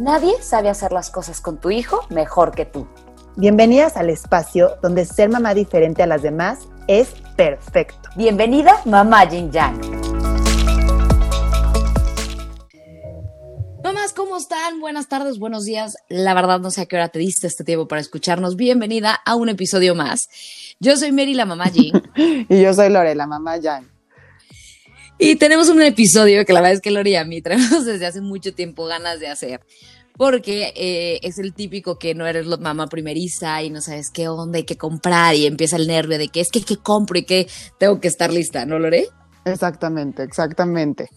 Nadie sabe hacer las cosas con tu hijo mejor que tú. Bienvenidas al espacio donde ser mamá diferente a las demás es perfecto. Bienvenida, mamá Yin Yang. Mamás, ¿cómo están? Buenas tardes, buenos días. La verdad no sé a qué hora te diste este tiempo para escucharnos. Bienvenida a un episodio más. Yo soy Mary, la mamá Yin. Y yo soy Lore, la mamá yang. Y tenemos un episodio que la verdad es que Lori y a mí traemos desde hace mucho tiempo ganas de hacer. Porque eh, es el típico que no eres la mamá primeriza y no sabes qué onda hay que comprar y empieza el nervio de que es que qué compro y que tengo que estar lista, ¿no, Lore? Exactamente, exactamente.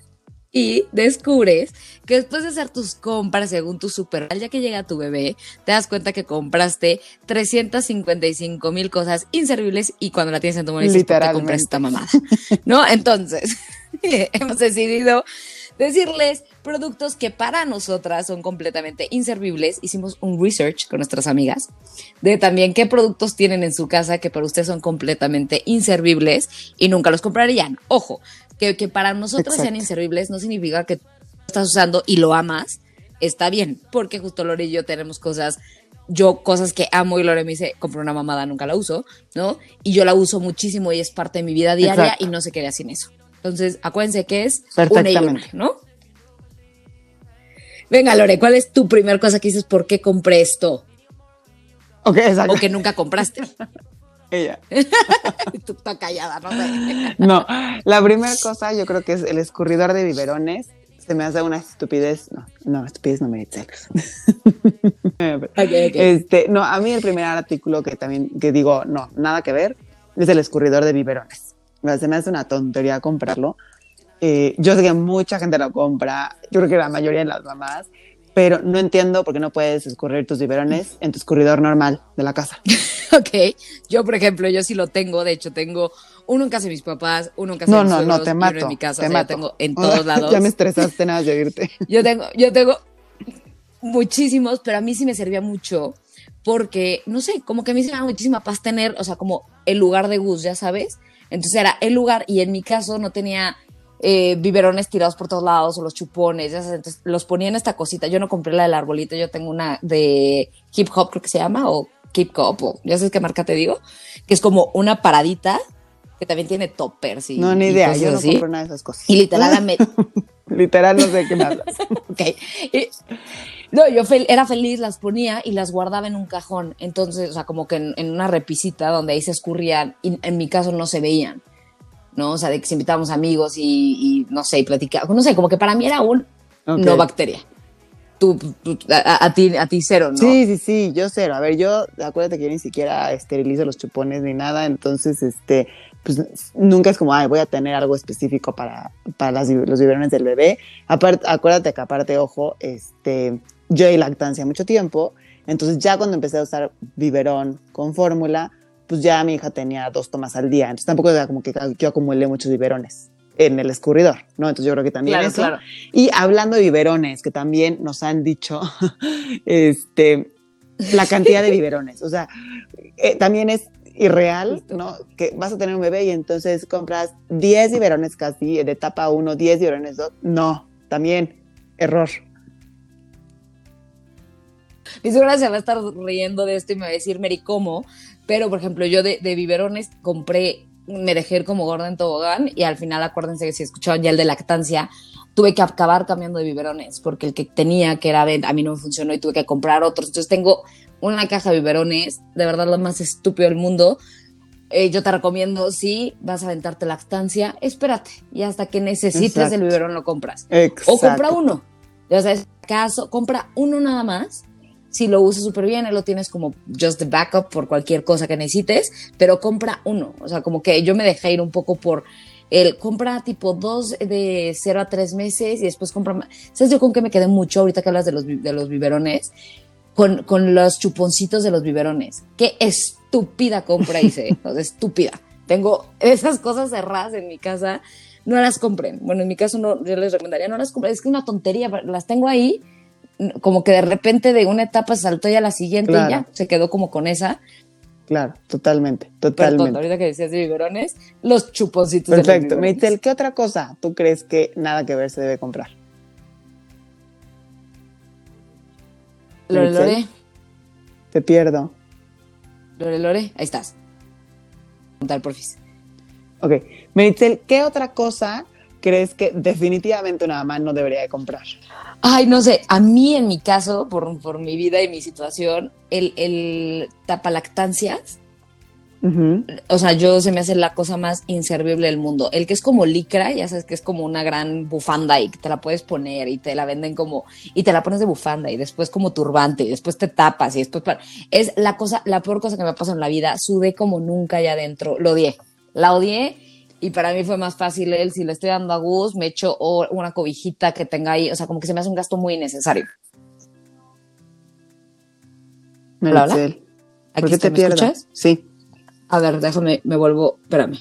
Y descubres que después de hacer tus compras según tu super, ya que llega tu bebé, te das cuenta que compraste 355 mil cosas inservibles y cuando la tienes en tu mano dices, ¿por qué compras esta mamada? ¿No? Entonces, hemos decidido decirles productos que para nosotras son completamente inservibles. Hicimos un research con nuestras amigas de también qué productos tienen en su casa que para ustedes son completamente inservibles y nunca los comprarían. Ojo, que, que para nosotros sean inservibles no significa que tú lo estás usando y lo amas. Está bien, porque justo Lore y yo tenemos cosas, yo cosas que amo y Lore me dice, compro una mamada, nunca la uso, ¿no? Y yo la uso muchísimo y es parte de mi vida diaria Exacto. y no se quedaría sin eso. Entonces, acuérdense que es una y una, ¿no? Venga, Lore, ¿cuál es tu primer cosa que dices por qué compré esto? Ok, exacto. O que nunca compraste. Ella. Tú estás callada, no sé. No, la primera cosa yo creo que es el escurridor de biberones. Se me hace una estupidez. No, no, estupidez no me dice. Este, no, a mí el primer artículo que también, que digo, no, nada que ver, es el escurridor de biberones. Se me hace una tontería comprarlo. Eh, yo sé que mucha gente lo compra, yo creo que la mayoría de las mamás, pero no entiendo por qué no puedes escurrir tus biberones en tu escurridor normal de la casa. Ok, yo por ejemplo, yo sí lo tengo, de hecho tengo uno en casa de mis papás, uno en casa No, de mis no, no, suegros te mato. en mi casa, te o sea, yo mato. tengo en todos lados. Ya me estresaste nada de oírte. Yo tengo, yo tengo muchísimos, pero a mí sí me servía mucho porque, no sé, como que a mí se me da muchísima paz tener, o sea, como el lugar de Gus, ya sabes. Entonces era el lugar y en mi caso no tenía eh, biberones tirados por todos lados o los chupones, ya sabes, entonces los ponía en esta cosita. Yo no compré la del arbolito, yo tengo una de hip hop, creo que se llama, o Keep Hop, o ya sabes qué marca te digo, que es como una paradita que también tiene toppers y No, ni idea, yo no así. compro nada de esas cosas. Y literal, me- Literal, no sé qué me hablas. Ok. Y- no, yo fel- era feliz, las ponía y las guardaba en un cajón. Entonces, o sea, como que en, en una repisita donde ahí se escurrían y en mi caso no se veían. ¿No? O sea, de que si invitábamos amigos y, y, no sé, y platicábamos. No sé, como que para mí era un no bacteria. Tú, tú- a, a- a ti, a ti cero, ¿no? Sí, sí, sí, yo cero. A ver, yo, acuérdate que yo ni siquiera esterilizo los chupones ni nada, entonces, este, pues nunca es como, ay, voy a tener algo específico para, para las, los biberones del bebé. Aparte, acuérdate que aparte, ojo, este, yo di lactancia mucho tiempo, entonces ya cuando empecé a usar biberón con fórmula, pues ya mi hija tenía dos tomas al día, entonces tampoco era como que yo acumulé muchos biberones en el escurridor, ¿no? Entonces yo creo que también Claro, eso. claro. Y hablando de biberones, que también nos han dicho, este, la cantidad de biberones, o sea, eh, también es irreal, ¿no? Que vas a tener un bebé y entonces compras 10 biberones casi de etapa 1, 10 biberones 2. No, también error. Mi se va a estar riendo de esto y me va a decir, Mary, ¿cómo? Pero, por ejemplo, yo de, de biberones compré, me dejé ir como gorda en tobogán y al final, acuérdense que si escuchaban ya el de lactancia, tuve que acabar cambiando de biberones porque el que tenía, que era a mí no me funcionó y tuve que comprar otros. Entonces tengo una caja de biberones, de verdad lo más estúpido del mundo. Eh, yo te recomiendo, si vas a aventarte lactancia, espérate y hasta que necesites Exacto. el biberón lo compras. Exacto. O compra uno. Ya sabes, caso, compra uno nada más. Si lo usas súper bien, ahí lo tienes como just the backup por cualquier cosa que necesites, pero compra uno. O sea, como que yo me dejé ir un poco por el compra tipo dos de 0 a 3 meses y después compra más. ¿Sabes yo con qué me quedé mucho ahorita que hablas de los, de los biberones? con, con los chuponcitos de los biberones. Qué estúpida compra hice, o sea, estúpida. Tengo esas cosas cerradas en mi casa, no las compren. Bueno, en mi caso no, yo les recomendaría no las compren, es que es una tontería, las tengo ahí, como que de repente de una etapa saltó ya a la siguiente y ya se quedó como con esa. Claro, totalmente, Perdón, totalmente. ahorita que decías de biberones, los chuponcitos de Perfecto. Mitel, ¿qué otra cosa tú crees que nada que ver se debe comprar? Lore. Lore, Te pierdo. Lore, Lore, ahí estás. Contar, porfis. Ok. Meritzel, ¿qué otra cosa crees que definitivamente una mamá no debería de comprar? Ay, no sé, a mí en mi caso, por, por mi vida y mi situación, el, el tapalactancias, Ujú. o sea, yo se me hace la cosa más inservible del mundo. El que es como licra, ya sabes que es como una gran bufanda y que te la puedes poner y te la venden como, y te la pones de bufanda y después como turbante y después te tapas y después, es la cosa, la peor cosa que me ha pasado en la vida. Sudé como nunca allá adentro, lo odié, la odié. Y para mí fue más fácil el, si le estoy dando a Gus, me echo una cobijita que tenga ahí, o sea, como que se me hace un gasto muy innecesario. Hola, hola. ¿por Aquí qué te ¿me pierdas? escuchas? Sí. A ver, déjame, me vuelvo, espérame.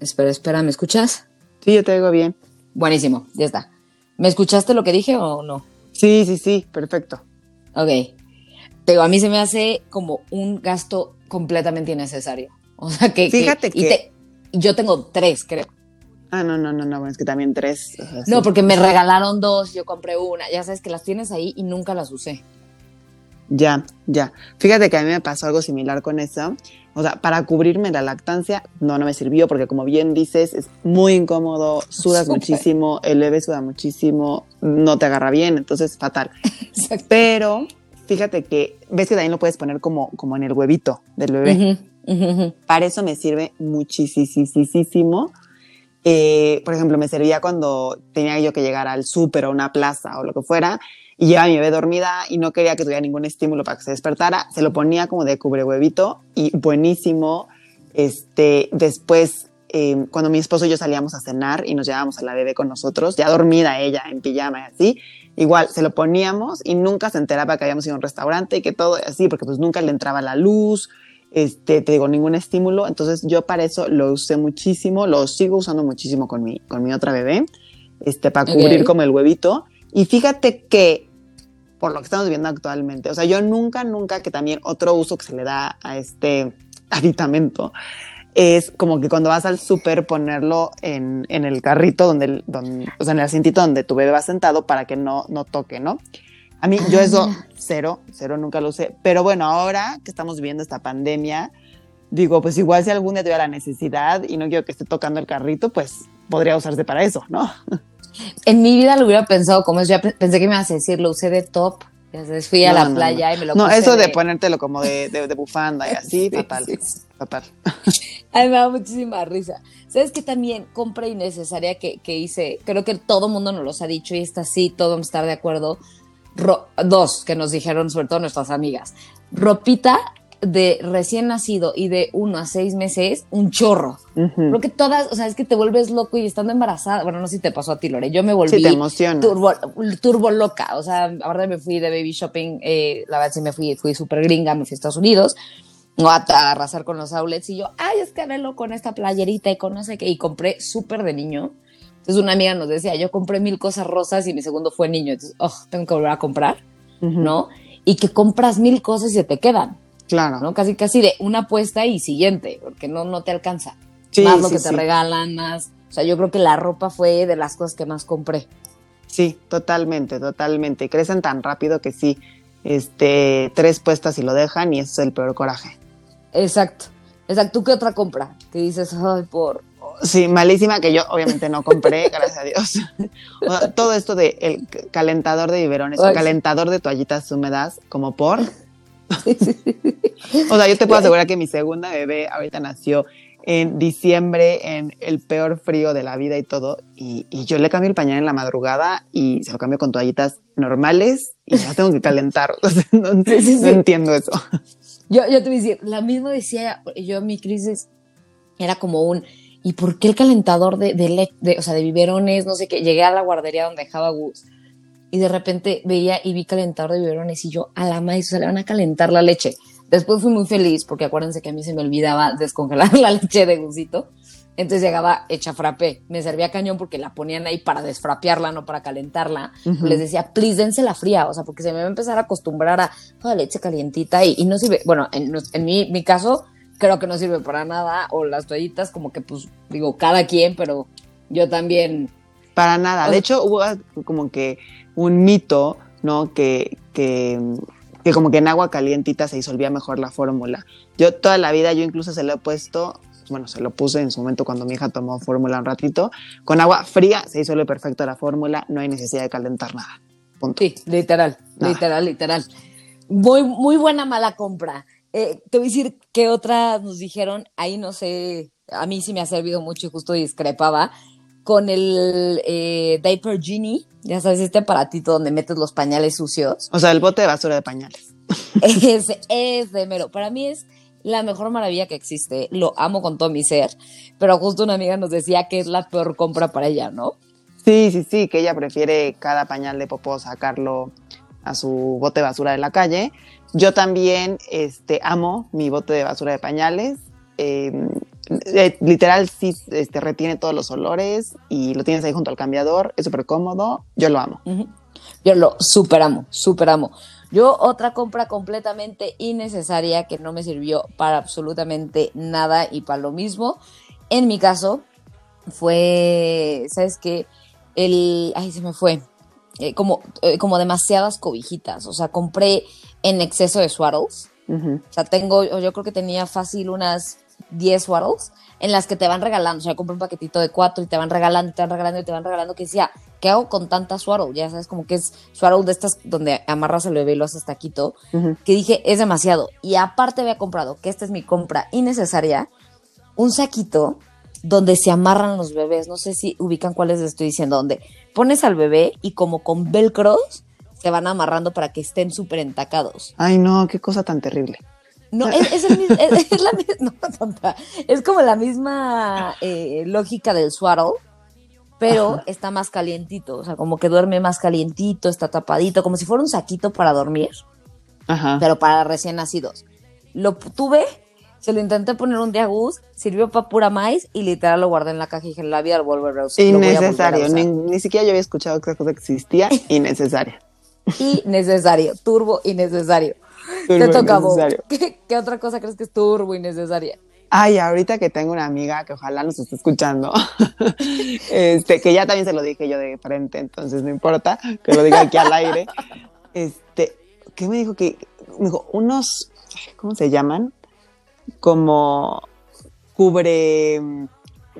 Espera, espera, ¿me escuchas? Sí, yo te oigo bien. Buenísimo, ya está. ¿Me escuchaste lo que dije o no? Sí, sí, sí, perfecto. Ok. Te digo, a mí se me hace como un gasto completamente innecesario. O sea, que... Fíjate que- te- yo tengo tres, creo. Ah, no, no, no, no, es que también tres. o sea, sí. No, porque me regalaron dos, yo compré una. Ya sabes que las tienes ahí y nunca las usé. Ya, ya. Fíjate que a mí me pasó algo similar con eso. O sea, para cubrirme la lactancia, no, no me sirvió porque como bien dices, es muy incómodo, sudas muchísimo, el bebé suda muchísimo, no te agarra bien, entonces fatal. Exacto. Pero fíjate que, ves que también lo puedes poner como, como en el huevito del bebé. Para eso me sirve muchísimo. Eh, por ejemplo, me servía cuando tenía yo que llegar al súper o una plaza o lo que fuera y llevaba a mi bebé dormida y no quería que tuviera ningún estímulo para que se despertara. Se lo ponía como de cubre huevito y buenísimo. Este, después, eh, cuando mi esposo y yo salíamos a cenar y nos llevábamos a la bebé con nosotros, ya dormida ella en pijama y así, igual se lo poníamos y nunca se enteraba que habíamos ido a un restaurante y que todo así, porque pues nunca le entraba la luz, este, te digo, ningún estímulo. Entonces yo para eso lo usé muchísimo, lo sigo usando muchísimo con mi, con mi otra bebé, este, para cubrir como el huevito. Y fíjate que, por lo que estamos viendo actualmente, o sea, yo nunca, nunca, que también otro uso que se le da a este aditamento, es como que cuando vas al súper ponerlo en, en el carrito, donde, donde, o sea, en el asientito donde tu bebé va sentado para que no, no toque, ¿no? A mí, yo Ah, eso, mira. cero, cero, nunca lo usé. Pero bueno, ahora que estamos viviendo esta pandemia, digo, pues igual si algún día tuviera la necesidad y no quiero que esté tocando el carrito, pues podría usarse para eso, ¿no? En mi vida lo hubiera pensado como es. Pe- pensé que me ibas a decir, lo usé de top. Ya sabes, fui a No, la no, playa no. y me lo No, puse eso de ponértelo como de, de- de bufanda y así, Sí, fatal, sí. fatal. Ay, me da muchísima risa. ¿Sabes qué también compra innecesaria que, que hice? Creo que todo el mundo nos los ha dicho y está sí, todo vamos a estar de acuerdo. Ro- dos que nos dijeron, sobre todo nuestras amigas. Ropita de recién nacido y de uno a seis meses, un chorro. Ujú. Creo que todas, o sea, es que te vuelves loco y estando embarazada. Bueno, no sé si te pasó a ti, Lore. Yo me volví Sí, te turbo, turbo loca. O sea, ahora me fui de baby shopping. eh, la verdad sí me fui, fui súper gringa, me fui a Estados Unidos. o A, a arrasar con los outlets y yo, ay, es con esta playerita y con no sé qué. Y compré súper de niño. Entonces una amiga nos decía, yo compré mil cosas rosas y mi segundo fue niño. Entonces, oh, tengo que volver a comprar. ¿no? Y que compras mil cosas y se te quedan, Claro. ¿no? Casi, casi de una apuesta y siguiente, porque no, no te alcanza Sí, más lo sí, que te sí. regalan, más. O sea, yo creo que la ropa fue de las cosas que más compré. Sí, totalmente, totalmente. Crecen tan rápido que sí, este, tres puestas y lo dejan y eso es el peor coraje. Exacto. Exacto. ¿Tú qué otra compra? Que dices, ay, por. Sí, malísima que yo obviamente no compré, gracias a Dios. O todo esto de el calentador de biberones, sí. calentador de toallitas húmedas, como por. O sea, yo te puedo asegurar que mi segunda bebé ahorita nació en diciembre, en el peor frío de la vida y todo, y, y yo le cambio el pañal en la madrugada y se lo cambio con toallitas normales y las tengo que calentar. O sea, no, Sí, sí, no sí. entiendo eso. Yo, yo te voy a decir, la misma decía yo, mi crisis era como un. ¿Y por qué el calentador de, de, le- de- o sea, de biberones, no sé qué? Llegué a la guardería donde dejaba Gus y de repente veía y vi calentador de biberones y yo a la maíz, o sea, le van a calentar la leche. Después fui muy feliz porque acuérdense que a mí se me olvidaba descongelar la leche de gusito. Entonces llegaba hecha frappé. Me servía cañón porque la ponían ahí para desfrapearla, no para calentarla. Les decía, please, dense la fría, o sea, porque se me va a empezar a acostumbrar a toda leche calientita y, no sirve. Bueno, en, en mi, mi, caso, creo que no sirve para nada. O las toallitas, como que, pues, digo, cada quien, pero yo también. Para nada. De hecho, hubo como que un mito, ¿no? Que, que, que como que en agua calientita se disolvía mejor la fórmula. Yo toda la vida, yo incluso se lo he puesto bueno, se lo puse en su momento cuando mi hija tomó fórmula un ratito, con agua fría se disuelve perfecto la fórmula, no hay necesidad de calentar nada. Sí, literal, literal, literal. Muy, muy buena mala compra. Eh, te voy a decir qué otras nos dijeron, ahí no sé, a mí sí me ha servido mucho y justo discrepaba, con el eh, Diaper Genie, ya sabes, este aparatito donde metes los pañales sucios. O sea, el bote de basura de pañales. Es, es de mero. Para mí es la mejor maravilla que existe, lo amo con todo mi ser, pero justo una amiga nos decía que es la peor compra para ella, ¿no? Sí, sí, sí, que ella prefiere cada pañal de popó sacarlo a su bote de basura de la calle. Yo también este, amo mi bote de basura de pañales. Em, eh, literal, sí este, retiene todos los olores y lo tienes ahí junto al cambiador. Es súper cómodo. Yo lo amo. Yo lo súper amo, súper amo. Yo otra compra completamente innecesaria que no me sirvió para absolutamente nada y para lo mismo. En mi caso fue, ¿sabes qué? El, ay, se me fue. Eh, como, eh, como demasiadas cobijitas. O sea, compré en exceso de swaddles. O sea, tengo, yo creo que tenía fácil unas 10 swaddles en las que te van regalando. O sea, compré un paquetito de cuatro y te van regalando, te van regalando y te van regalando. Que decía, ¿qué hago con tanta swaddle? Ya sabes, como que es swaddle de estas donde amarras el bebé y lo haces taquito. Que dije, es demasiado. Y aparte había comprado, que esta es mi compra innecesaria, un saquito donde se amarran los bebés. No sé si ubican cuáles les estoy diciendo. Donde pones al bebé y como con velcros se van amarrando para que estén súper entacados. Ay, no, qué cosa tan terrible. No, es, es, la misma, no, es como la misma eh, lógica del swaddle, pero está más calientito, o sea, como que duerme más calientito, está tapadito, como si fuera un saquito para dormir, Ajá. pero para recién nacidos. Lo tuve, se lo intenté poner un día a Gus, sirvió para pura maíz y literal lo guardé en la caja y dije, la vida al volver a usar. Innecesario, ni, ni, siquiera yo había escuchado que esa cosa existía, innecesaria. innecesario, turbo innecesario. Te toca vos. ¿Qué, otra cosa crees que es turbo innecesaria? Ay, ahorita que tengo una amiga que ojalá nos esté escuchando, este, que ya también se lo dije yo de frente, entonces no importa que lo diga aquí al aire. Este, ¿qué me dijo? Que me dijo, unos, ¿cómo se llaman? Como cubre,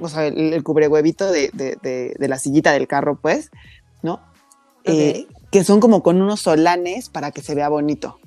o sea, el, cubre huevito de, de, de, la sillita del carro, pues, ¿no? Eh, que son como con unos solanes para que se vea bonito.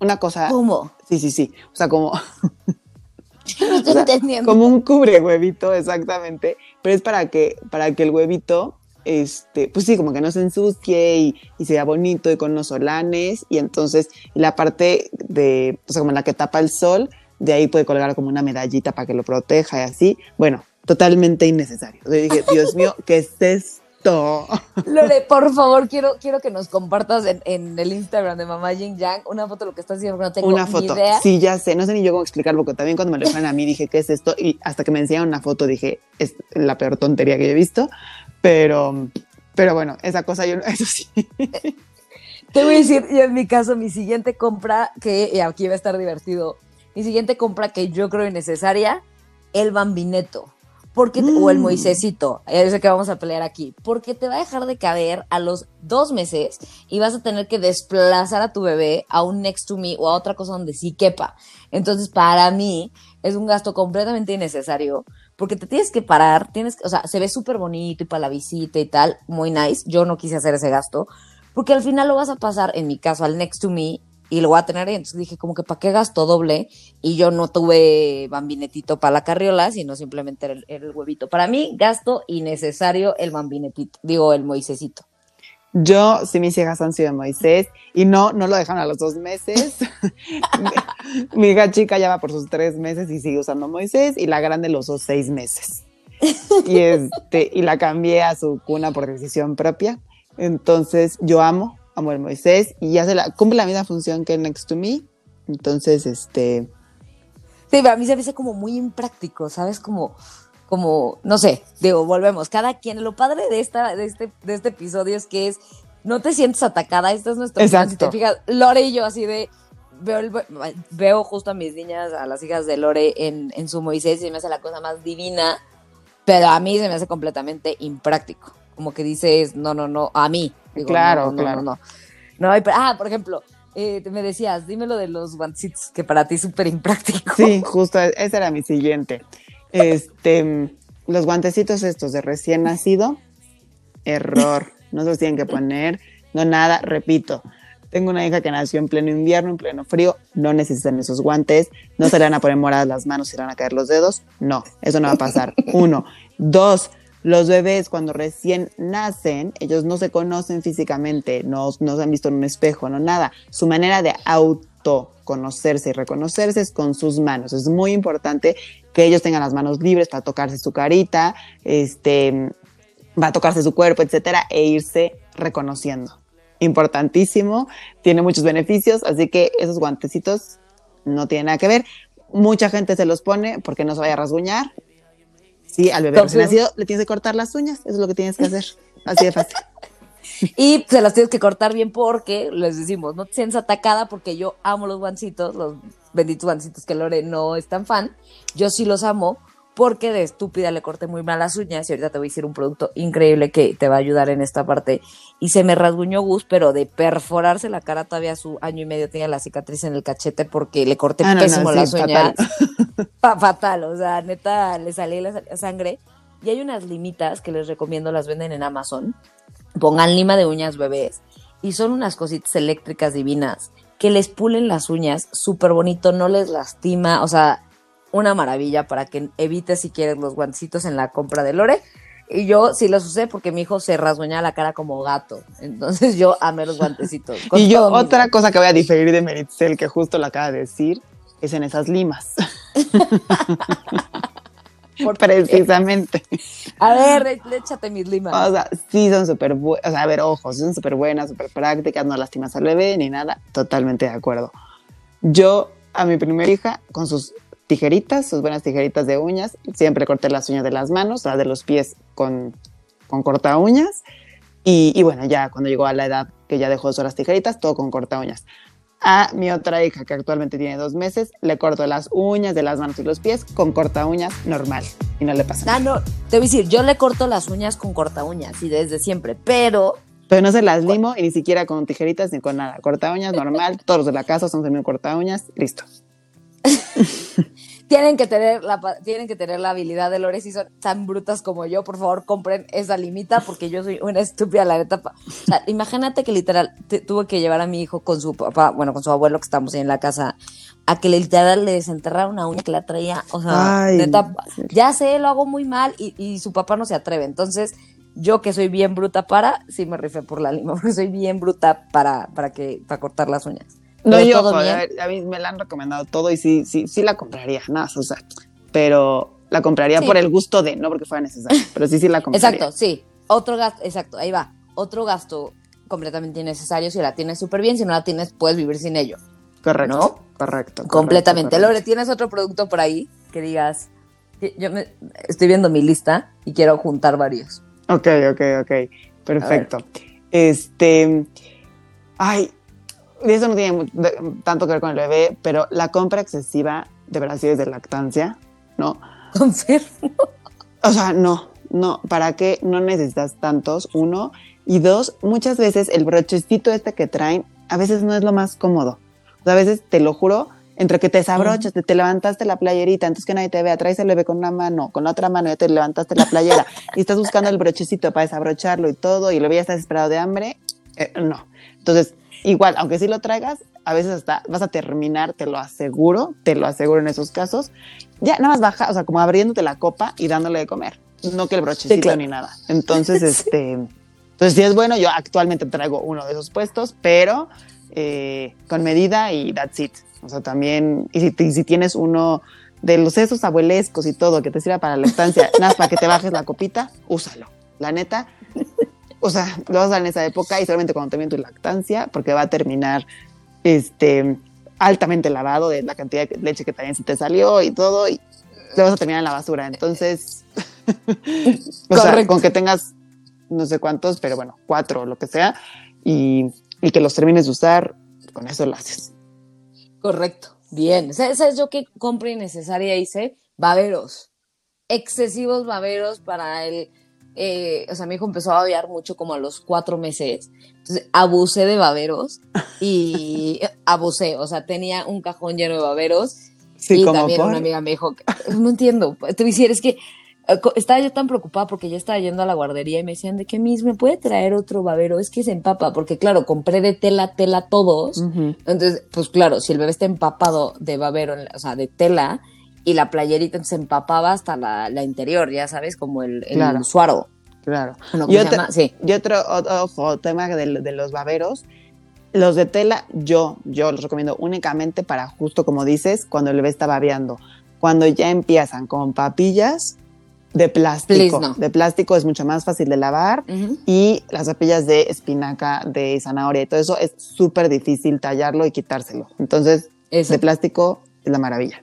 Una cosa. ¿Cómo? Sí, sí, sí. O sea, como. no estoy entendiendo. Como un cubre huevito, exactamente. Pero es para que, para que el huevito, este, pues sí, como que no se ensucie y, y sea bonito y con unos solanes. Y entonces la parte de, o sea, como la que tapa el sol, de ahí puede colgar como una medallita para que lo proteja y así. Bueno, totalmente innecesario. O dije, Dios mío, ¿qué es esto? Lore, por favor, quiero, quiero que nos compartas en, el Instagram de Mamá Jing Yang una foto de lo que estás haciendo, no tengo una foto. Ni idea. Sí, ya sé, no sé ni yo cómo explicarlo, porque también cuando me lo ponen a mí dije, ¿qué es esto? Y hasta que me enseñaron una foto dije, es la peor tontería que he visto, pero, pero bueno, esa cosa yo, eso sí. Te voy a decir, yo en mi caso, mi siguiente compra, que aquí va a estar divertido, mi siguiente compra que yo creo innecesaria, el bambineto porque o el mm. Moisésito, ese que vamos a pelear aquí, porque te va a dejar de caber a los dos meses y vas a tener que desplazar a tu bebé a un next to me o a otra cosa donde sí quepa. Entonces, para mí es un gasto completamente innecesario porque te tienes que parar, tienes, o sea, se ve súper bonito y para la visita y tal, muy nice. Yo no quise hacer ese gasto porque al final lo vas a pasar, en mi caso, al next to me y lo voy a tener ahí. Entonces dije, como que para qué gasto doble. Y yo no tuve bambinetito para la carriola, sino simplemente el, el huevito. Para mí, gasto innecesario el bambinetito, digo, el moisésito. Yo sí mis hijas han sido Moisés y no, no lo dejan a los dos meses. mi, hija chica ya va por sus tres meses y sigue usando Moisés y la grande los usó seis meses. y, este, y la cambié a su cuna por decisión propia Entonces, yo amo, amo el Moisés y hace la, cumple la misma función que Next to Me. Entonces, este. Sí, a mí se me hace como muy impráctico, ¿sabes? Como, como, no sé, digo, volvemos. Cada quien, lo padre de esta, de este, de este episodio es que es, no te sientes atacada, esta es nuestra Exacto. Si te fijas, Lore y yo así de, veo, el- veo justo a mis niñas, a las hijas de Lore en, en su Moisés y me hace la cosa más divina, pero a mí se me hace completamente impráctico. Como que dices, no, no, no, a mí. Digo, Claro, no, no, claro. No, no. Hay- ah, por ejemplo, eh, me decías, dime lo de los guantecitos, que para ti es súper impráctico. Sí, justo, ese era mi siguiente. Este, los guantecitos estos de recién nacido, error. No se los tienen que poner, no nada, repito. Tengo una hija que nació en pleno invierno, en pleno frío, no necesitan esos guantes, no se le van a poner moradas las manos, se le van a caer los dedos, no, eso no va a pasar. Uno. Dos, los bebés cuando recién nacen, ellos no se conocen físicamente, no, no se han visto en un espejo, no nada. Su manera de autoconocerse y reconocerse es con sus manos. Es muy importante que ellos tengan las manos libres para tocarse su carita, este, va a tocarse su cuerpo, etcétera, e irse reconociendo. Importantísimo, tiene muchos beneficios, así que esos guantecitos no tienen nada que ver. Mucha gente se los pone porque no se vaya a rasguñar. Sí, al bebé recién nacido le tienes que cortar las uñas, eso es lo que tienes que hacer. Así de fácil. Y se las tienes que cortar bien porque, les decimos, no te sientes atacada porque yo amo los guancitos, los benditos guancitos que Lore no es tan fan. Yo sí los amo porque de estúpida le corté muy mal las uñas y ahorita te voy a decir un producto increíble que te va a ayudar en esta parte. Y se me rasguñó Gus, pero de perforarse la cara todavía a su año y medio tenía la cicatriz en el cachete porque le corté Ah, no, no, pésimo sí, las uñas. fatal. Fa- fatal, o sea, neta, le salía la sa- sangre. Y hay unas limitas que les recomiendo, las venden en Amazon. Pongan lima de uñas bebés. Y son unas cositas eléctricas divinas que les pulen las uñas súper bonito, no les lastima. O sea, una maravilla para que evites si quieres los guantecitos en la compra de Lore. Y yo sí los usé porque mi hijo se rasguñaba la cara como gato. Entonces yo amé los guantecitos. Y yo, otra cosa que voy a diferir de Meritzel, que justo lo acaba de decir, es en esas limas. Por- Precisamente. A ver, échate mis limas. O sea, sí son súper buenas, o sea, a ver, ojos, son súper buenas, súper prácticas, no lastimas al bebé ni nada, totalmente de acuerdo. Yo a mi primera hija, con sus tijeritas, sus buenas tijeritas de uñas, siempre corté las uñas de las manos, las de los pies con, con corta uñas, y, y bueno, ya cuando llegó a la edad que ya dejó de usar las tijeritas, todo con corta uñas. A mi otra hija, que actualmente tiene dos meses, le corto las uñas de las manos y los pies con corta uñas normal, y no le pasa nada. Ah, no, te voy a decir, yo le corto las uñas con corta uñas y desde siempre, pero Pero no se las limo y ni siquiera con tijeritas ni con nada. Corta uñas normal, todos de la casa son semi corta uñas, listo. tienen que tener la tienen que tener la habilidad de Lore si son tan brutas como yo, por favor, compren esa limita porque yo soy una estúpida la neta. O sea, imagínate que literal te- tuve que llevar a mi hijo con su papá, bueno, con su abuelo que estamos ahí en la casa a que literal le desenterrara una uña que la traía, o sea, Ay, neta, ya sé, lo hago muy mal y, y su papá no se atreve. Entonces, yo que soy bien bruta para, sí me rifé por la lima, porque soy bien bruta para, para que, para cortar las uñas. No, yo, todo joder, a, bien. ver, a mí me la han recomendado todo y sí, sí, sí la compraría, nada, o sea, pero la compraría Sí. por el gusto de, no porque fuera necesario, pero sí, sí la compraría. Exacto, sí. Otro gasto, exacto, ahí va. Otro gasto completamente innecesario si la tienes súper bien, si no la tienes puedes vivir sin ello. Correcto, ¿No? correcto. completamente. correcto. Lore, ¿tienes otro producto por ahí que digas? Yo me, estoy viendo mi lista y quiero juntar varios. Ok, ok, ok, perfecto. Este, ay, eso no tiene tanto que ver con el bebé, pero la compra excesiva de brasieres de lactancia, ¿no? Confirmo. O sea, no, no, ¿para qué? No necesitas tantos, uno. Y dos, muchas veces el brochecito este que traen, a veces no es lo más cómodo. O sea, a veces, te lo juro, entre que te desabrochas, te, te levantaste la playerita, antes que nadie te vea, traes el bebé con una mano, con la otra mano ya te levantaste la playera y estás buscando el brochecito para desabrocharlo y todo, y luego ya estás desesperado de hambre, eh, no. Entonces, igual, aunque sí lo traigas, a veces hasta vas a terminar, te lo aseguro, te lo aseguro en esos casos, ya nada más baja, o sea, como abriéndote la copa y dándole de comer, no que el brochecito Sí, claro. ni nada. Entonces, este, entonces si es bueno, yo actualmente traigo uno de esos puestos, pero eh, con medida y that's it. O sea, también, y si, y si tienes uno de los esos abuelescos y todo que te sirva para la estancia, nada más para que te bajes la copita, úsalo. La neta, o sea, lo vas a dar en esa época y solamente cuando termine tu lactancia, porque va a terminar este altamente lavado de la cantidad de leche que también se te salió y todo, y lo vas a terminar en la basura. Entonces, o sea, con que tengas no sé cuántos, pero bueno, cuatro o lo que sea, y, y que los termines de usar, con eso lo haces. Correcto. Bien. ¿Sabes yo qué compra innecesaria hice? Baberos. Excesivos baberos para el. Eh, o sea, mi hijo empezó a babear mucho como a los cuatro meses. Entonces abusé de baberos y abusé. O sea, tenía un cajón lleno de baberos. Sí, y también una amiga me dijo, no entiendo. Es que eh, estaba yo tan preocupada porque ya estaba yendo a la guardería y me decían de qué mismo me puede traer otro babero, es que se empapa, porque claro, compré de tela, tela todos. Entonces, pues claro, si el bebé está empapado de babero, o sea, de tela, y la playerita se empapaba hasta la, interior, ya sabes, como el, el suaro. Claro. y, otro, sí. y otro, otro, tema de, de, los baberos, los de tela, yo, yo los recomiendo únicamente para justo como dices, cuando el bebé está babeando. Cuando ya empiezan con papillas, de plástico. De plástico es mucho más fácil de lavar y las papillas de espinaca, de zanahoria y todo eso es súper difícil tallarlo y quitárselo. Entonces, de plástico es la maravilla.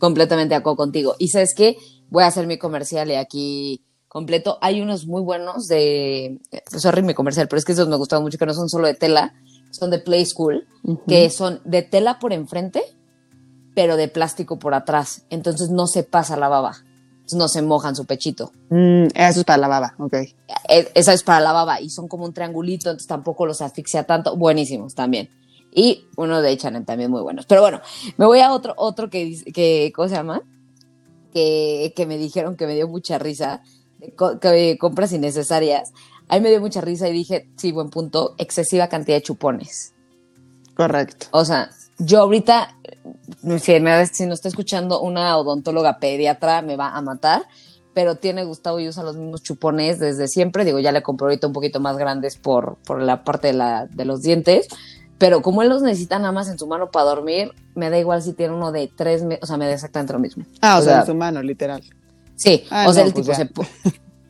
Completamente de acuerdo contigo. Y sabes qué, voy a hacer mi comercial y aquí completo. Hay unos muy buenos de, sorry mi comercial, pero es que esos me gustaban mucho, que no son solo de tela, son de Play School, que son de tela por enfrente, pero de plástico por atrás. Entonces no se pasa la baba no se mojan su pechito. Mm, eso es para la baba, ok. E, esa es para la baba y son como un triangulito, entonces tampoco los asfixia tanto. Buenísimos también. Y uno de H&M también muy buenos. Pero bueno, me voy a otro, otro que, que ¿cómo se llama? Que, que me dijeron que me dio mucha risa, que compras innecesarias. Ahí me dio mucha risa y dije, sí, buen punto, excesiva cantidad de chupones. Correcto. O sea, yo ahorita, si, me, si no está escuchando una odontóloga pediatra, me va a matar, pero tiene Gustavo y usa los mismos chupones desde siempre. Digo, ya le compré ahorita un poquito más grandes por, por la parte de, la, de los dientes, pero como él los necesita nada más en su mano para dormir, me da igual si tiene uno de tres, o sea, me da exactamente lo mismo. Ah, o, sea, en su mano, literal. Sí, ah, o sea, el pues tipo se,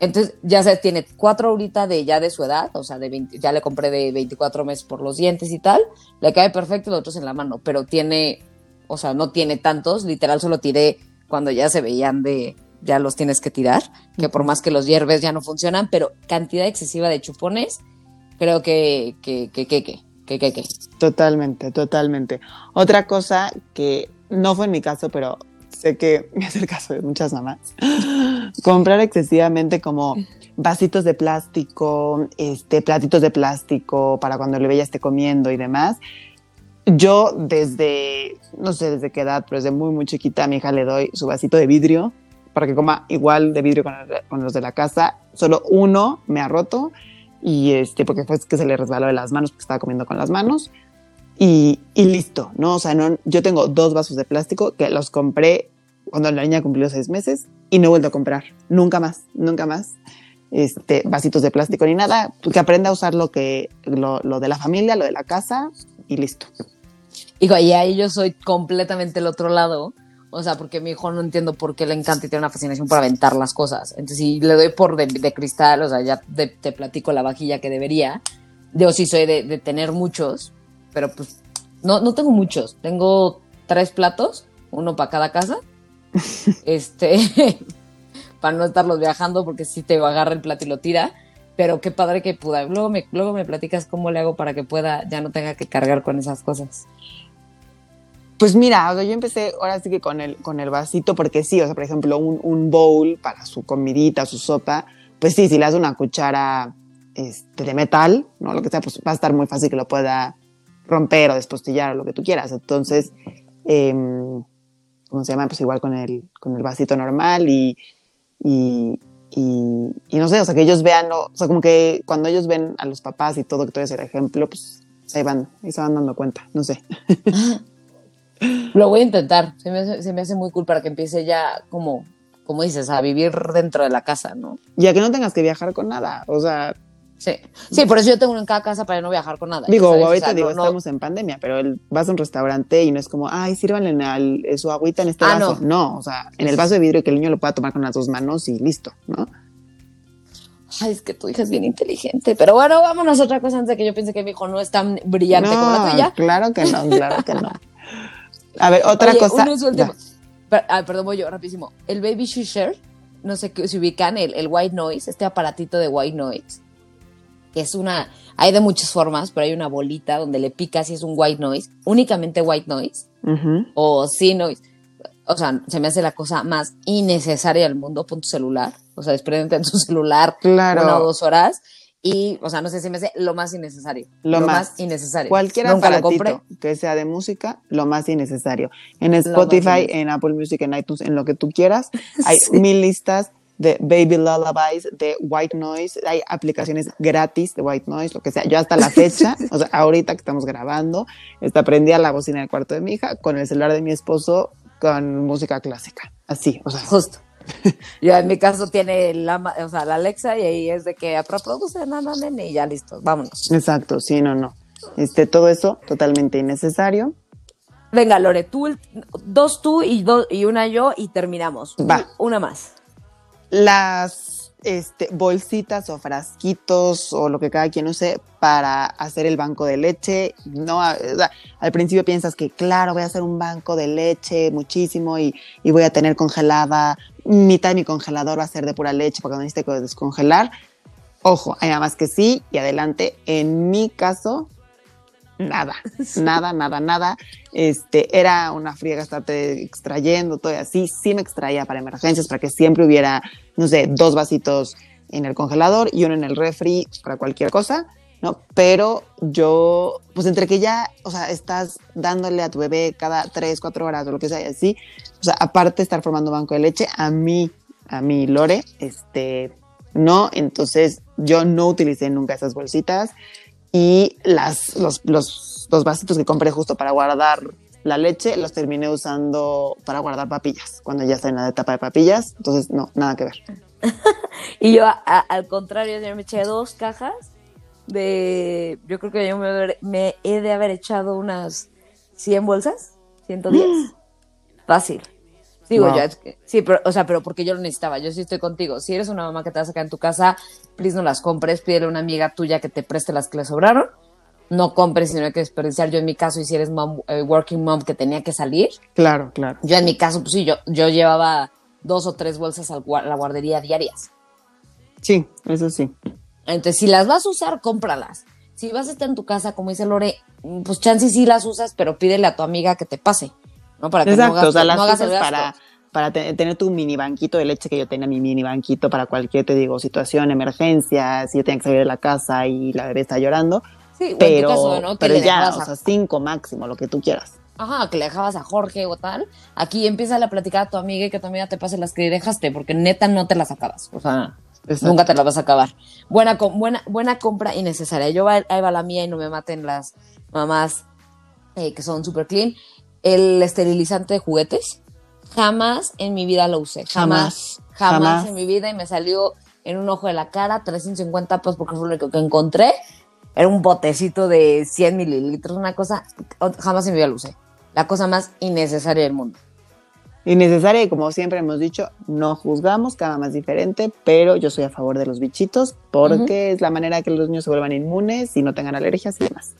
entonces, ya se tiene cuatro ahorita de ya de su edad, o sea, de ya le compré de 24 meses por los dientes y tal, le cae perfecto los otros en la mano, pero tiene, o sea, no tiene tantos, literal solo tiré cuando ya se veían de, ya los tienes que tirar, que por más que los hierves ya no funcionan, pero cantidad excesiva de chupones, creo que, que, que, que, que, Totalmente, totalmente. Otra cosa que no fue en mi caso, pero sé que es el caso de muchas mamás, comprar excesivamente como vasitos de plástico, este, platitos de plástico para cuando el bebé ya esté comiendo y demás. Yo desde, no sé desde qué edad, pero desde muy, muy chiquita a mi hija le doy su vasito de vidrio para que coma igual de vidrio con los de la casa. Solo uno me ha roto y este, porque fue que se le resbaló de las manos porque estaba comiendo con las manos y, listo, ¿no? O sea, no, yo tengo dos vasos de plástico que los compré cuando la niña cumplió seis meses y no he vuelto a comprar, nunca más, nunca más. Este, vasitos de plástico ni nada, que aprenda a usar lo que lo, de la familia, lo de la casa y listo. Hijo, y ahí yo soy completamente el otro lado, o sea, porque mi hijo no entiendo por qué le encanta y tiene una fascinación por aventar las cosas. Entonces, si le doy por de, cristal, o sea, ya te, platico la vajilla que debería. Yo sí soy de, de tener muchos, pero pues no, no tengo muchos. Tengo tres platos, uno para cada casa. este, para no estarlos viajando porque si te agarra el plato y lo tira. Pero qué padre que pueda. Luego me, luego me platicas cómo le hago para que pueda, ya no tenga que cargar con esas cosas. Pues mira, yo empecé ahora sí que con el, con el vasito, porque sí, o sea, por ejemplo, un, un bowl para su comidita, su sopa, pues sí, si le das una cuchara este, de metal, ¿no? Lo que sea, pues va a estar muy fácil que lo pueda romper o despostillar o lo que tú quieras. Entonces, em, ¿cómo se llama? Pues igual con el, con el vasito normal y, y, y, no sé, o sea, que ellos vean, o sea, como que cuando ellos ven a los papás y todo, que tú eres el ejemplo, pues ahí van, se van dando cuenta, no sé. Lo voy a intentar, se me, hace, se me hace muy cool para que empiece ya como, como dices, a vivir dentro de la casa, ¿no? Ya que no tengas que viajar con nada, o sea, Sí. sí, por eso yo tengo uno en cada casa para no viajar con nada. Digo, ahorita digo, estamos en pandemia, pero el, vas a un restaurante y no es como, ay, sírvanle en su agüita en este ah, vaso. No. o sea, en el vaso de vidrio que el niño lo pueda tomar con las dos manos y listo, ¿no? Ay, es que tu hija es bien inteligente. Pero bueno, vámonos a otra cosa antes de que yo piense que mi hijo no es tan brillante como la tuya. Claro que no, claro que no. A ver, otra Oye, cosa. ah, perdón, voy yo, rapidísimo. El Baby Shisher, no sé qué, si ubican el, el White Noise, este aparatito de White Noise, que es una, hay de muchas formas, pero hay una bolita donde le picas y es un White Noise, únicamente White Noise, o sí Noise. O sea, se me hace la cosa más innecesaria del mundo, pon tu celular, o sea, desprendete de tu celular Claro. una o dos horas, y, o sea, no sé si me hace lo más innecesario. Lo más. innecesario. Cualquier lo compré. que sea de música, lo más innecesario. En más Spotify, en Apple Music, en iTunes, en lo que tú quieras, hay Sí. mil listas de Baby Lullabies, de White Noise, hay aplicaciones gratis de White Noise, lo que sea. Yo hasta la fecha, o sea, ahorita que estamos grabando, está prendida la bocina del cuarto de mi hija con el celular de mi esposo con música clásica. Así, o sea, Justo. Yo en mi caso tiene la, o sea, la Alexa y ahí es de que reproduce nana nene y ya listo, vámonos. exacto, sí, no, no. Este, todo eso totalmente innecesario. Venga, Lore, tú, el- dos tú y, dos, y una yo y terminamos. Va. Una más. las este, bolsitas o frasquitos o lo que cada quien use para hacer el banco de leche. No, o sea, al principio piensas que, claro, voy a hacer un banco de leche muchísimo y, y voy a tener congelada, mitad de mi congelador va a ser de pura leche porque no necesite que descongelar. Ojo, hay nada más que sí y adelante. En mi caso, nada, nada, nada, nada. Este, era una friega estarte extrayendo todo y así. Sí me extraía para emergencias, para que siempre hubiera, no sé, dos vasitos en el congelador y uno en el refri para cualquier cosa, ¿no? Pero yo, pues entre que ya, o sea, estás dándole a tu bebé cada tres, cuatro horas o lo que sea y así, o sea, aparte de estar formando banco de leche, a mí, a mí, Lore, este, no, entonces yo no utilicé nunca esas bolsitas y las, los, los, los vasitos que compré justo para guardar la leche los terminé usando para guardar papillas, cuando ya está en la etapa de papillas, entonces no, nada que ver. Y yo, a- a- al contrario, yo me eché dos cajas de. Yo creo que yo me, me he de haber echado unas 100 bolsas, 110. Fácil. Digo, Wow. ya, es que- sí, pero, o sea, pero porque yo lo necesitaba, yo sí estoy contigo. Si eres una mamá que te vas a sacar en tu casa, please no las compres, pídele a una amiga tuya que te preste las que le sobraron. No compres si no hay que desperdiciar. Yo en mi caso, y si eres mom, eh, working mom que tenía que salir, Claro, claro. yo en mi caso, pues sí, yo, yo llevaba dos o tres bolsas a la guardería diarias. Sí, eso sí. Entonces, si las vas a usar, cómpralas. Si vas a estar en tu casa, como dice Lore, pues chance sí las usas, pero pídele a tu amiga que te pase, ¿no? Para que Exacto, no hagas, o sea, las no hagas el gasto. para, para te- tener tu mini banquito de leche que yo tenía mi mini banquito para cualquier, te digo, situación, emergencia, si yo tenía que salir de la casa y la bebé está llorando, Sí, pero, caso, ¿no? Pero ya, dejabas o a- sea, cinco máximo, lo que tú quieras. Ajá, que le dejabas a Jorge o tal. Aquí empieza a platicar a tu amiga y que tu amiga te pase las que dejaste, porque neta no te las acabas. O sea, Exacto. nunca te las vas a acabar. Buena, buena, buena compra innecesaria. Yo ahí va la mía y no me maten las mamás eh, que son super clean. El esterilizante de juguetes. Jamás en mi vida lo usé. Jamás. Jamás, Jamás, jamás. en mi vida y me salió en un ojo de la cara, 350 pesos porque fue lo que encontré. Era un botecito de 100 mililitros, una cosa, jamás en mi vida lo usé. La cosa más innecesaria del mundo. Innecesaria y como siempre hemos dicho, no juzgamos, cada más diferente, pero yo soy a favor de los bichitos porque es la manera que los niños se vuelvan inmunes y no tengan alergias y demás.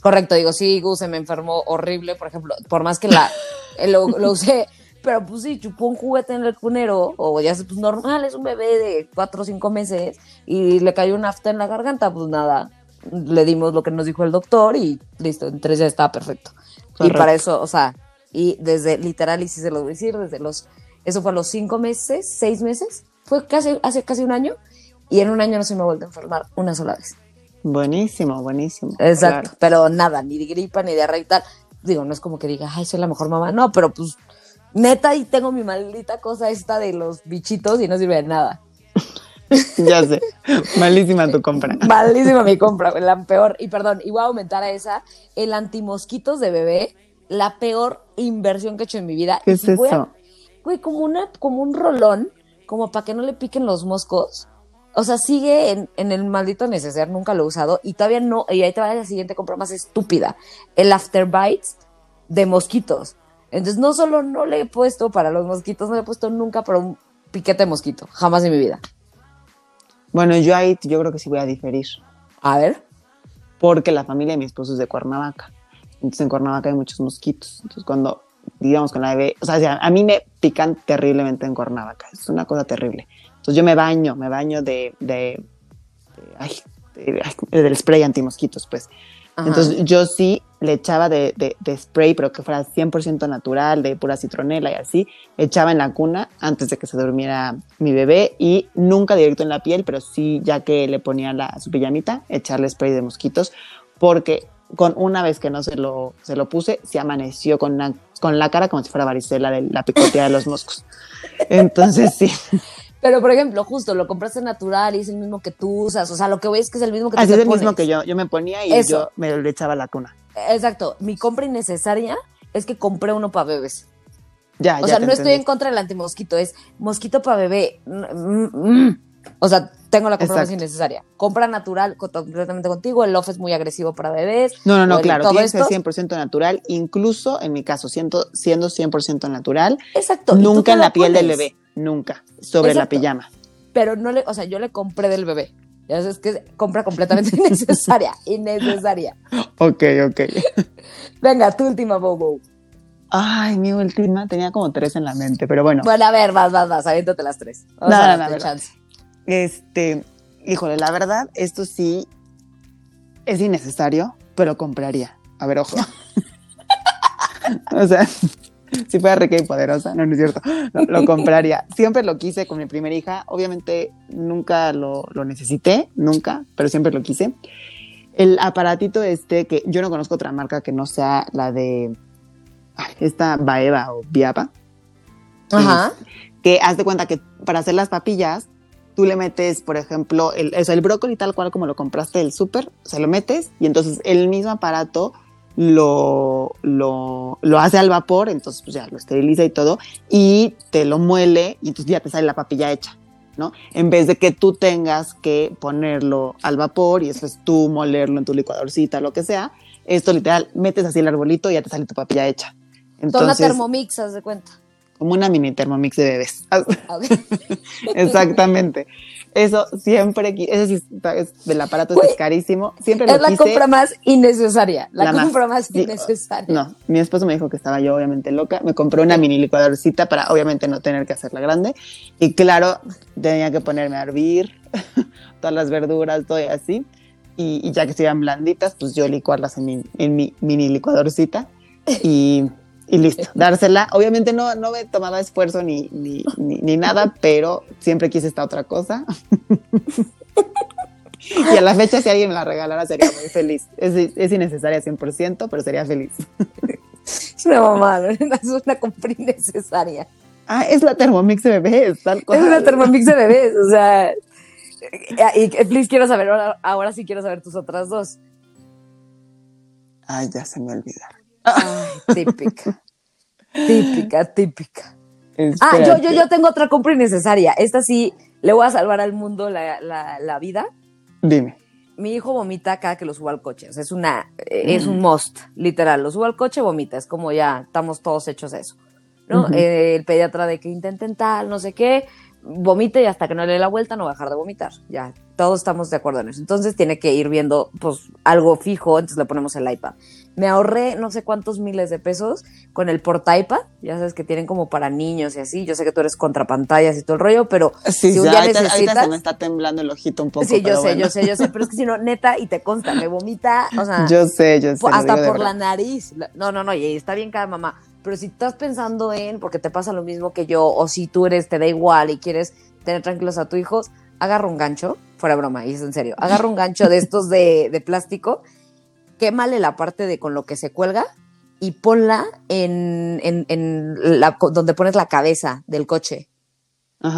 Correcto, digo, sí, Gus se me enfermó horrible, por ejemplo, por más que la eh, lo, lo usé, pero pues sí, chupó un juguete en el cunero, o ya es pues, normal, es un bebé de cuatro o cinco meses, y le cayó una afta en la garganta, pues nada, le dimos lo que nos dijo el doctor y listo, en tres ya estaba perfecto. Y para eso, o sea, y desde, literal, y sí se lo voy a decir, desde los, eso fue a los cinco meses, seis meses, fue casi, hace casi un año, y en un año no se me ha vuelto a enfermar una sola vez. Buenísimo, buenísimo. Exacto, claro. pero nada, ni de gripa, ni diarrea y tal. Digo, no es como que diga, ay, soy la mejor mamá. No, pero pues, neta, y tengo mi maldita cosa esta de los bichitos y no sirve de nada. Ya sé, malísima tu compra. Malísima mi compra, güey, la peor. Y perdón, y voy a aumentar a esa, el antimosquitos de bebé, la peor inversión que he hecho en mi vida. ¿Qué Y es si voy a- eso? Güey, como, una, como un rolón, como para que no le piquen los moscos. O sea, sigue en, en el maldito neceser, nunca lo he usado. Y todavía no, y ahí te va la siguiente compra más estúpida. El After Bites de mosquitos. Entonces, no solo no le he puesto para los mosquitos, no le he puesto nunca para un piquete de mosquito. Jamás en mi vida. Bueno, yo ahí yo creo que sí voy a diferir. A ver. Porque la familia de mi esposo es de Cuernavaca. Entonces en Cuernavaca hay muchos mosquitos. Entonces cuando, digamos, con la bebé, o sea, a mí me pican terriblemente en Cuernavaca. Es una cosa terrible. Entonces yo me baño, me baño de, de, ay, del spray antimosquitos, pues. Entonces yo sí le echaba de, de, spray, pero que fuera 100% natural, de pura citronela y así, echaba en la cuna antes de que se durmiera mi bebé y nunca directo en la piel, pero sí ya que le ponía la, su pijamita, echarle spray de mosquitos, porque con una vez que no se lo, se lo puse, se amaneció con, con la cara como si fuera varicela de la picotea de los moscos. Entonces sí. Pero, por ejemplo, justo lo compraste natural y es el mismo que tú usas. O sea, lo que ves es que es el mismo que tú Así es el mismo que yo. Yo me ponía y yo me lo echaba la cuna. Exacto. Mi compra innecesaria es que compré uno para bebés. Ya, o sea, no estoy en contra del antimosquito, es mosquito para bebé. Mm, mm. O sea, tengo la compra más innecesaria. Compra natural completamente contigo, el off es muy agresivo para bebés. No, no, no, claro, tiene que ser 100% natural, incluso en mi caso, siendo, siendo 100% natural. Exacto. Nunca en la piel del bebé nunca, sobre la pijama. Pero no le, o sea, yo le compré del bebé. Ya sabes que compra completamente innecesaria, innecesaria. Ok, ok. Venga, tu última Bobo. Ay, mi última, tenía como tres en la mente, pero bueno. Bueno, a ver, vas, vas, vas, aviéntate las tres. Vamos a ver, chance. Este, híjole, la verdad, esto sí es innecesario, pero compraría. A ver, ojo. o sea, si fuera rica y poderosa, no, no es cierto, lo, compraría. Siempre lo quise con mi primera hija, obviamente nunca lo, necesité, nunca, pero siempre lo quise. El aparatito este, que yo no conozco otra marca que no sea la de esta Baeva o Viapa. Ajá. que haz de cuenta que para hacer las papillas, tú le metes, por ejemplo, el, el brócoli tal cual como lo compraste del súper, se lo metes y entonces el mismo aparato lo, lo, lo, hace al vapor, entonces pues ya lo esteriliza y todo, y te lo muele y entonces ya te sale la papilla hecha, ¿no? En vez de que tú tengas que ponerlo al vapor y después tú molerlo en tu licuadorcita, lo que sea, esto literal, metes así el arbolito y ya te sale tu papilla hecha. Entonces, Toma Thermomix, haz de cuenta. Como una mini Thermomix de bebés. Exactamente. Eso siempre, ese sí, es, del aparato es carísimo. Siempre es la compra más innecesaria. La, compra más, innecesaria. No, mi esposo me dijo que estaba yo obviamente loca. Me compró una mini licuadorcita para obviamente no tener que hacerla grande. Y claro, tenía que ponerme a hervir todas las verduras, todo y así. Y, ya que estuvieran blanditas, pues yo licuarlas en mi, en mi mini licuadorcita. Y y listo, dársela. Obviamente no, no me tomaba esfuerzo ni, ni, ni, nada, pero siempre quise esta otra cosa. y a la fecha, si alguien me la regalara, sería muy feliz. Es, es innecesaria 100%, pero sería feliz. es una mamada, es una compra innecesaria. Ah, es la Thermomix de bebés, tal cual. Es una Thermomix de bebés, o sea. Y, please, quiero saber, ahora, ahora sí quiero saber tus otras dos. Ay, ya se me olvidaron. Ay, típica. típica, típica. Ah, yo, yo, yo tengo otra compra innecesaria. Esta sí le voy a salvar al mundo la, la, vida. Dime. Mi hijo vomita cada que lo subo al coche. es una, es un must, literal. Lo subo al coche, vomita. Es como ya estamos todos hechos eso. ¿no? el pediatra de que intenten tal, no sé qué vomite y hasta que no le dé la vuelta no va a dejar de vomitar. Ya, todos estamos de acuerdo en eso. Entonces tiene que ir viendo pues algo fijo, entonces le ponemos el iPad. Me ahorré no sé cuántos miles de pesos con el porta iPad, ya sabes que tienen como para niños y así. Yo sé que tú eres contra pantallas y todo el rollo, pero si un día necesitas... se me está temblando el ojito un poco. Sí, yo sé, yo sé, yo sé, pero es que si no, neta, y te consta, me vomita, o sea... Yo sé, yo sé. Hasta por la nariz. No, no, no, y está bien cada mamá pero si estás pensando en, porque te pasa lo mismo que yo, o si tú eres, te da igual y quieres tener tranquilos a tu hijos, agarra un gancho, fuera broma, y es en serio, agarra un gancho de estos de, de plástico, quémale la parte de con lo que se cuelga y ponla en, en, la, donde pones la cabeza del coche.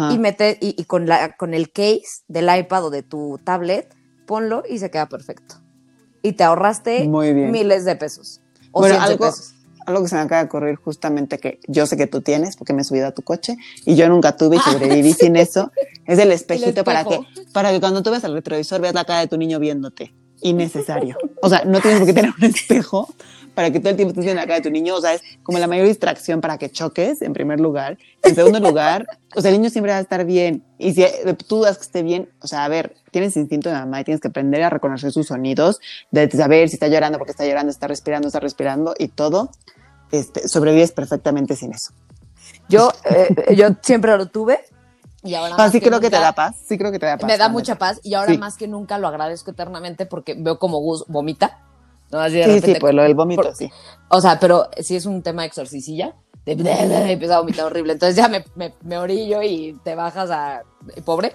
Y mete, y, con, la, con el case del iPad o de tu tablet, ponlo y se queda perfecto. Y te ahorraste miles de pesos. O bueno, algo, pesos algo que se me acaba de ocurrir justamente que yo sé que tú tienes porque me he subido a tu coche y yo nunca tuve y sobreviví sin eso, es el espejito para que, para que cuando tú ves el retrovisor veas la cara de tu niño viéndote. innecesario. O sea, no tienes por qué tener un espejo para que todo el tiempo estés viendo la cara de tu niño. O sea, es como la mayor distracción para que choques, en primer lugar. En segundo lugar, o sea, el niño siempre va a estar bien. Y si tú dudas que esté bien, o sea, a ver, tienes instinto de mamá y tienes que aprender a reconocer sus sonidos, de saber si está llorando, porque está llorando, está respirando, está respirando y todo. Este, sobrevives perfectamente sin eso. Yo, eh, yo siempre lo tuve. Y ahora ah, sí creo que te da paz, sí creo que te da paz. Me da mucha paz y ahora más que nunca lo agradezco eternamente porque veo como Gus vomita. ¿no? Así sí, sí, pues lo del vómito, sí. O sea, pero si es un tema de exorcicilla, de, empieza a vomitar horrible. Entonces ya me, me, me, orillo y te bajas a pobre.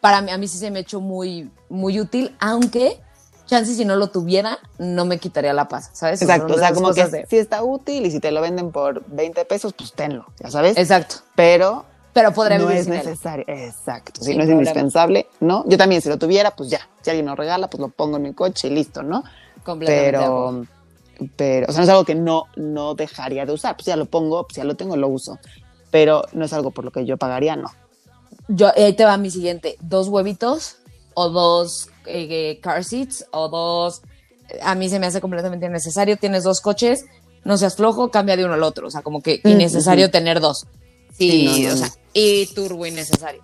Para mí, a mí sí se me ha hecho muy, muy útil, aunque chance si no lo tuviera, no me quitaría la paz, ¿sabes? Exacto, o sea, como que si está útil y si te lo venden por 20 pesos, pues tenlo, ya sabes. Exacto. Pero pero podría no es necesario. Exacto. Si no es indispensable, ¿no? Yo también, si lo tuviera, pues ya. Si alguien lo regala, pues lo pongo en mi coche y listo, ¿no? Completamente. Pero, pero, o sea, no es algo que no, no dejaría de usar. Pues ya lo pongo, pues ya lo tengo, lo uso. Pero no es algo por lo que yo pagaría, no. Yo, ahí te va mi siguiente. Dos huevitos o dos eh, car seats o dos. A mí se me hace completamente innecesario. Tienes dos coches, no seas flojo, cambia de uno al otro. O sea, como que innecesario tener dos. Sí, o sea, y turbo innecesario.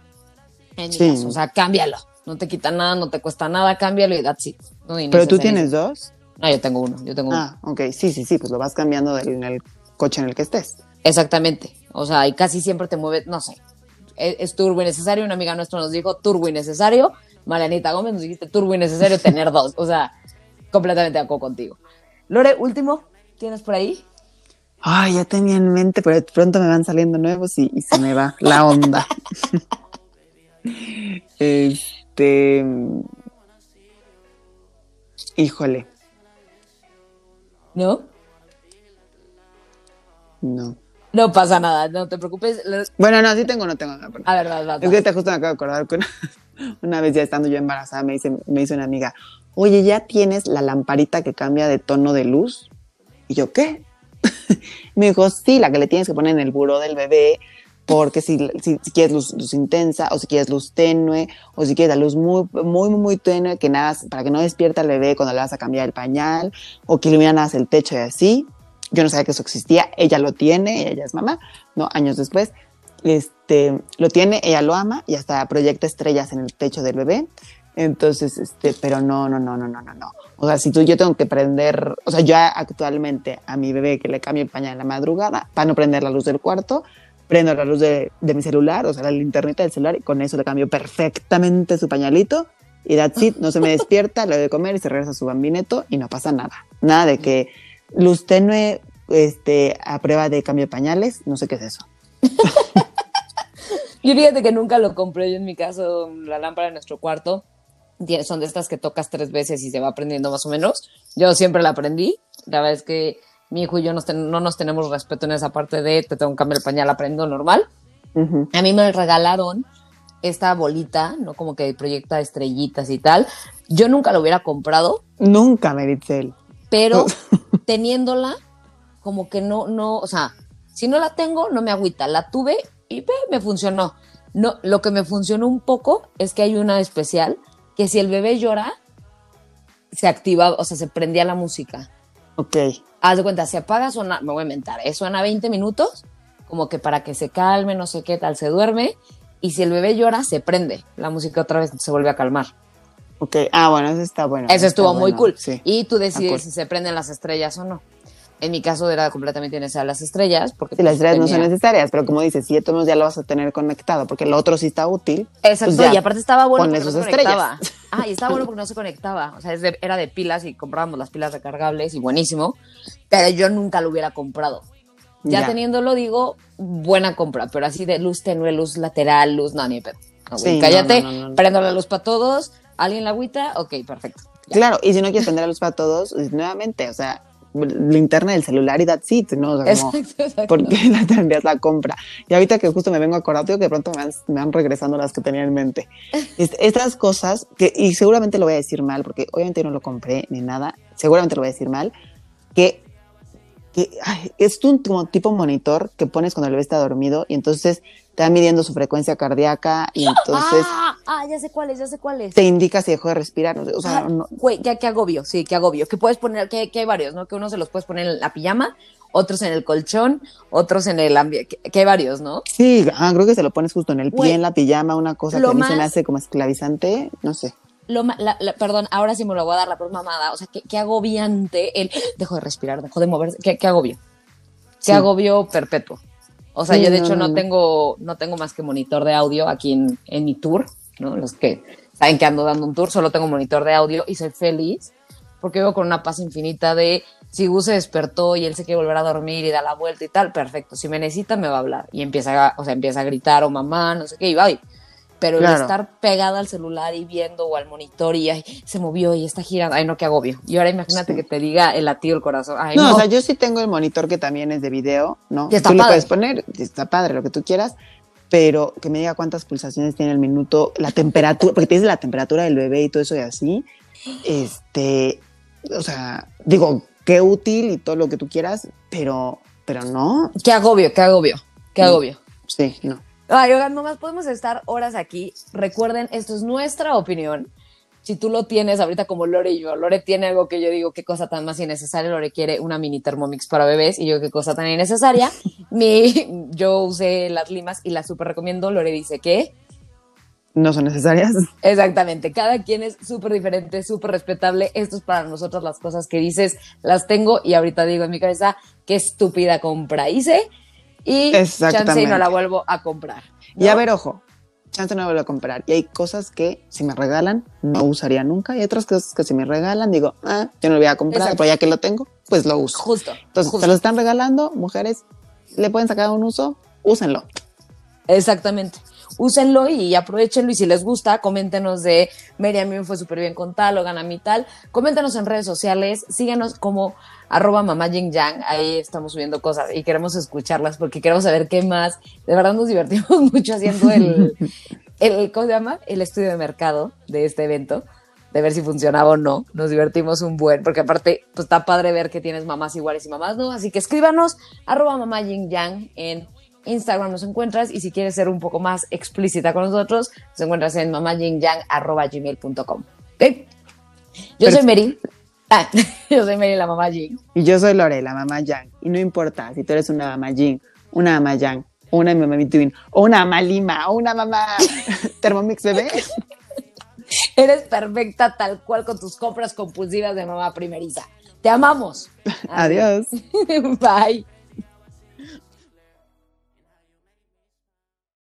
En caso, o sea, cámbialo. No te quita nada, no te cuesta nada, cámbialo y that's it. ¿Pero tú tienes dos? No, yo tengo uno, yo tengo ah, ok, sí, sí, sí, pues lo vas cambiando en el coche en el que estés. Exactamente, o sea, y casi siempre te mueve, no sé, es, es turbo innecesario, una amiga nuestra nos dijo turbo innecesario, Marianita Gómez nos dijiste turbo innecesario tener dos, o sea, completamente de acuerdo contigo. Lore, último, ¿tienes por ahí? Ay, ya tenía en mente, pero de pronto me van saliendo nuevos y, se me va la onda. este. Híjole. ¿No? No. No pasa nada, no te preocupes. Bueno, no, sí tengo, no tengo. nada. a ver, va, Es que te justo me acabo de acordar que una, vez ya estando yo embarazada me dice, me dice una amiga, oye, ¿ya tienes la lamparita que cambia de tono de luz? Y yo, ¿qué? me dijo, sí, la que le tienes que poner en el buró del bebé, porque si, si, quieres luz, intensa, o si quieres luz tenue, o si quieres la luz muy, muy, muy tenue, que nada, para que no despierta al bebé cuando le vas a cambiar el pañal, o que ilumina nada el techo y así. Yo no sabía que eso existía, ella lo tiene, ella es mamá, ¿no? Años después, este, lo tiene, ella lo ama y hasta proyecta estrellas en el techo del bebé. Entonces, este, pero no, no, no, no, no, no, no. O sea, si tú, yo tengo que prender, o sea, yo actualmente a mi bebé que le cambio el pañal en la madrugada, para no prender la luz del cuarto, prendo la luz de, de mi celular, o sea, la internet del celular, y con eso le cambio perfectamente su pañalito, y that's it, no se me despierta, le doy de comer y se regresa a su bambineto y no pasa nada. Nada de que luz tenue, este, a prueba de cambio de pañales, no sé qué es eso. yo fíjate que nunca lo compré yo en mi caso, la lámpara de nuestro cuarto son de estas que tocas tres veces y se va aprendiendo más o menos. Yo siempre la aprendí. La verdad es que mi hijo y yo no nos tenemos respeto en esa parte de te tengo que cambiar el pañal, aprendo normal. A mí me regalaron esta bolita, ¿no? Como que proyecta estrellitas y tal. Yo nunca lo hubiera comprado. Nunca, Meritzel. Pero teniéndola, como que no, no, o sea, si no la tengo, no me agüita. La tuve y me funcionó. No, lo que me funcionó un poco es que hay una especial que si el bebé llora, se activa, o sea, se prendía la música. Ok. Haz de cuenta, se apaga, suena, me voy a inventar, ¿eh? suena 20 minutos, como que para que se calme, no sé qué tal, se duerme, y si el bebé llora, se prende, la música otra vez se vuelve a calmar. Ok, ah, bueno, eso está bueno. Eso estuvo muy cool. Sí. Y tú decides si se prenden las estrellas o no. En mi caso era completamente necesaria las estrellas. Porque sí, las estrellas no son necesarias, pero como dices, si de ya lo vas a tener conectado, porque el otro sí está útil. Exacto, pues y aparte estaba bueno porque no se conectaba. Ah, y estaba bueno porque no se conectaba. O sea, era de pilas y comprábamos las pilas recargables y buenísimo, pero yo nunca lo hubiera comprado. Ya, teniéndolo, digo, buena compra, pero así de luz tenue, luz lateral, luz, no, ni pedo. cállate, prendo la luz para todos, alguien la agüita, ok, perfecto. Claro, y si no quieres prender la luz para todos, pues, nuevamente, o sea, linterna del celular y that's it, ¿no? O sea, como, exacto, ¿por qué la tendrías la compra? Y ahorita que justo me vengo a acordar, digo que de pronto me van, regresando las que tenía en mente. Estas cosas, que, y seguramente lo voy a decir mal, porque obviamente no lo compré ni nada, seguramente lo voy a decir mal, que, que es un como tipo monitor que pones cuando el bebé está dormido y entonces te va midiendo su frecuencia cardíaca y entonces Ah, ah, ya sé cuál es, ya sé cuál es. te indica si dejó de respirar. O sea, Ah, no- Güey, qué, qué agobio, sí, qué agobio. Que puedes poner, que, que hay varios, ¿no? Que uno se los puedes poner en la pijama, otros en el colchón, otros en el ambiente, que, que hay varios, ¿no? sí, ah, creo que se lo pones justo en el pie, Güey, en la pijama, una cosa que a mí se me más- hace como esclavizante, no sé. Lo, la- la- perdón, ahora sí me lo voy a dar la próxima mamada. O sea, qué, agobiante el dejó de respirar, dejó de moverse. Qué, qué agobio. Qué Sí. agobio perpetuo. O sea, Sí, yo de no, hecho no, no, no. tengo, no tengo más que monitor de audio aquí en, en mi tour, ¿no? Los que saben que ando dando un tour, solo tengo monitor de audio y soy feliz porque vivo con una paz infinita de si Gus se despertó y él se quiere volver a dormir y da la vuelta y tal, perfecto. Si me necesita, me va a hablar. Y empieza a, o sea, empieza a gritar o mamá, no sé qué, y va. y- Pero el estar pegada al celular y viendo o al monitor y ay, se movió y está girando, ay no, qué agobio. Y ahora imagínate que te diga el latido del corazón. Ay, no, no, o sea, yo sí tengo el monitor que también es de video, ¿no? Y está tú lo padre. puedes poner, está padre, lo que tú quieras, pero que me diga cuántas pulsaciones tiene el minuto, la temperatura, porque tienes la temperatura del bebé y todo eso y así. Este, o sea, digo, qué útil y todo lo que tú quieras, pero, pero no, qué agobio, qué agobio, qué agobio. sí, no. Ay, oigan, nomás podemos estar horas aquí. Recuerden, esto es nuestra opinión. Si tú lo tienes ahorita como Lore y yo, Lore tiene algo que yo digo, qué cosa tan más innecesaria. Lore quiere una mini Thermomix para bebés y yo, qué cosa tan innecesaria. Mi, yo usé las limas y las súper recomiendo. Lore dice que No son necesarias. Exactamente, cada quien es súper diferente, súper respetable. Esto es para nosotros las cosas que dices, las tengo y ahorita digo en mi cabeza, qué estúpida compra hice y chance y no la vuelvo a comprar. Y a ver, ojo, chance no me vuelvo a comprar. Y hay cosas que si me regalan no usaría nunca. Y hay otras cosas que si me regalan digo, ah, yo no lo voy a comprar, Exacto. pero ya que lo tengo, pues lo uso. Justo. Entonces, justo. se lo están regalando, mujeres, le pueden sacar un uso, úsenlo. Exactamente. Úsenlo y aprovechenlo y si les gusta, coméntenos de Mary, a mí me fue súper bien con tal o gana mi tal. Coméntenos en redes sociales, síganos como arroba mamá Jing Yang, ahí estamos subiendo cosas y queremos escucharlas porque queremos saber qué más. De verdad nos divertimos mucho haciendo el, el ¿cómo se llama? El estudio de mercado de este evento, de ver si funcionaba o no. Nos divertimos un buen, porque aparte pues, está padre ver que tienes mamás iguales y mamás no. Así que escríbanos arroba mamá Jing Yang en Instagram nos encuentras y si quieres ser un poco más explícita con nosotros, nos encuentras en mamajingyang.gmail.com. ¿Ok? Yo soy. Mary. Ah, yo soy Mary, la mamá Jing. Y yo soy Lore, la mamá Yang. Y no importa si tú eres una mamá Jing, una mamá Yang, o una mamá Between, o una mamá Lima, o una mamá Thermomix bebé. Eres perfecta tal cual con tus compras compulsivas de mamá primeriza. Te amamos. Adiós. Bye.